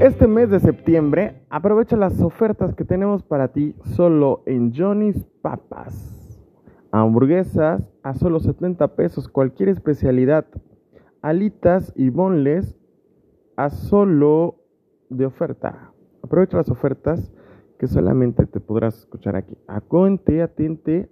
Este mes de septiembre, aprovecha las ofertas que tenemos para ti solo en Johnny's Papas. Hamburguesas a solo 70 pesos, cualquier especialidad. Alitas y bonles a solo de oferta. Aprovecha las ofertas que solamente te podrás escuchar aquí. Acuente, atente